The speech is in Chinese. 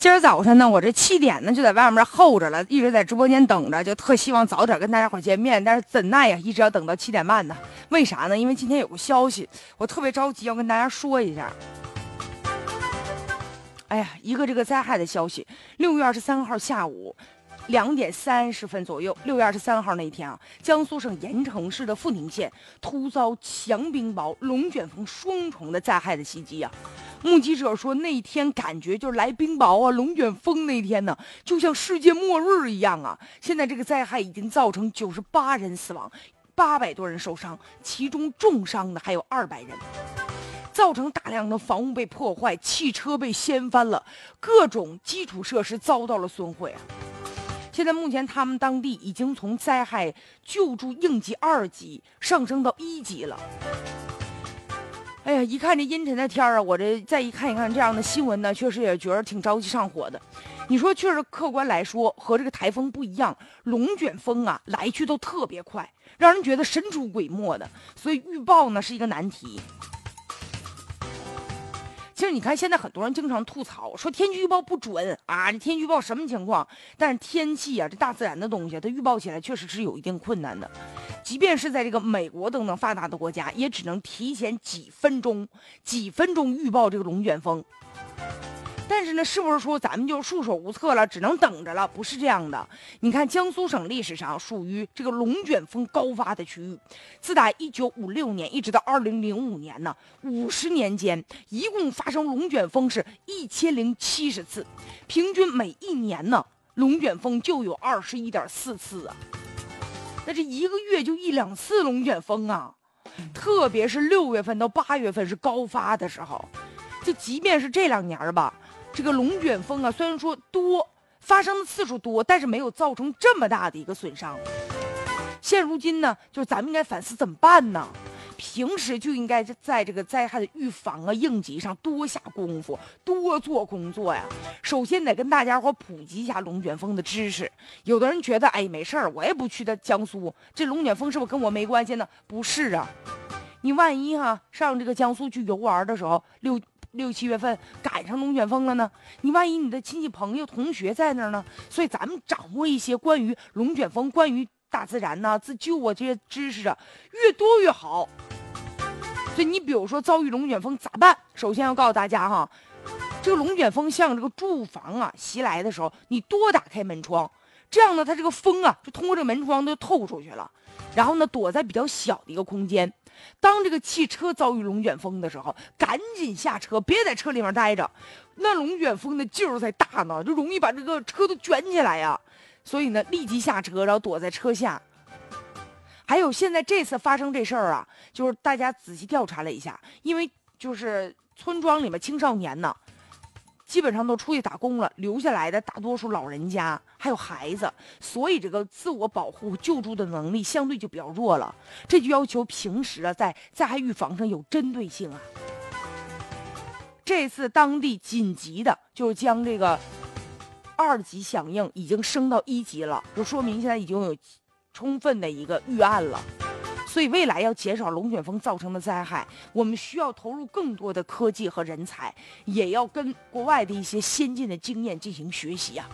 今儿早晨呢，我这七点呢就在外面候着了，一直在直播间等着，就特希望早点跟大家伙见面。但是怎奈呀，一直要等到七点半呢。为啥呢？因为今天有个消息，我特别着急要跟大家说一下。哎呀，一个这个灾害的消息，六月二十三号下午。两点三十分左右，六月二十三号那一天啊，江苏省盐城市的富宁县突遭强冰雹、龙卷风双重的灾害的袭击啊！目击者说，那天感觉就是来冰雹啊、龙卷风那天呢，就像世界末日一样啊！现在这个灾害已经造成九十八人死亡，八百多人受伤，其中重伤的还有二百人，造成大量的房屋被破坏，汽车被掀翻了，各种基础设施遭到了损毁啊！现在目前，他们当地已经从灾害救助应急二级上升到一级了。哎呀，一看这阴沉的天儿啊，我这再一看一看这样的新闻呢，确实也觉得挺着急上火的。你说，确实客观来说和这个台风不一样，龙卷风啊来去都特别快，让人觉得神出鬼没的，所以预报呢是一个难题。其实你看，现在很多人经常吐槽说天气预报不准啊，这天气预报什么情况？但是天气啊，这大自然的东西，它预报起来确实是有一定困难的。即便是在这个美国等等发达的国家，也只能提前几分钟、几分钟预报这个龙卷风。但是呢，是不是说咱们就束手无策了，只能等着了？不是这样的。你看，江苏省历史上属于这个龙卷风高发的区域，自打一九五六年一直到二零零五年呢，五十年间一共发生龙卷风是一千零七十次，平均每一年呢，龙卷风就有二十一点四次啊。那这一个月就一两次龙卷风啊，特别是六月份到八月份是高发的时候，就即便是这两年吧。这个龙卷风啊，虽然说多发生的次数多，但是没有造成这么大的一个损伤。现如今呢，就是咱们应该反思怎么办呢？平时就应该在这个灾害的预防啊、应急上多下功夫，多做工作呀。首先得跟大家伙普及一下龙卷风的知识。有的人觉得，哎，没事儿，我也不去的江苏，这龙卷风是不是跟我没关系呢？不是啊，你万一哈上这个江苏去游玩的时候，六。六七月份赶上龙卷风了呢，你万一你的亲戚朋友同学在那儿呢？所以咱们掌握一些关于龙卷风、关于大自然呐、自救啊这些知识啊，越多越好。所以你比如说遭遇龙卷风咋办？首先要告诉大家哈，这个龙卷风向这个住房啊袭来的时候，你多打开门窗，这样呢，它这个风啊就通过这个门窗都透出去了，然后呢躲在比较小的一个空间。当这个汽车遭遇龙卷风的时候，赶紧下车，别在车里面待着。那龙卷风的劲儿才大呢，就容易把这个车都卷起来呀。所以呢，立即下车，然后躲在车下。还有现在这次发生这事儿啊，就是大家仔细调查了一下，因为就是村庄里面青少年呢。基本上都出去打工了，留下来的大多数老人家还有孩子，所以这个自我保护救助的能力相对就比较弱了。这就要求平时啊，在灾害预防上有针对性啊。这次当地紧急的就是将这个二级响应已经升到一级了，就说明现在已经有充分的一个预案了。所以，未来要减少龙卷风造成的灾害，我们需要投入更多的科技和人才，也要跟国外的一些先进的经验进行学习呀。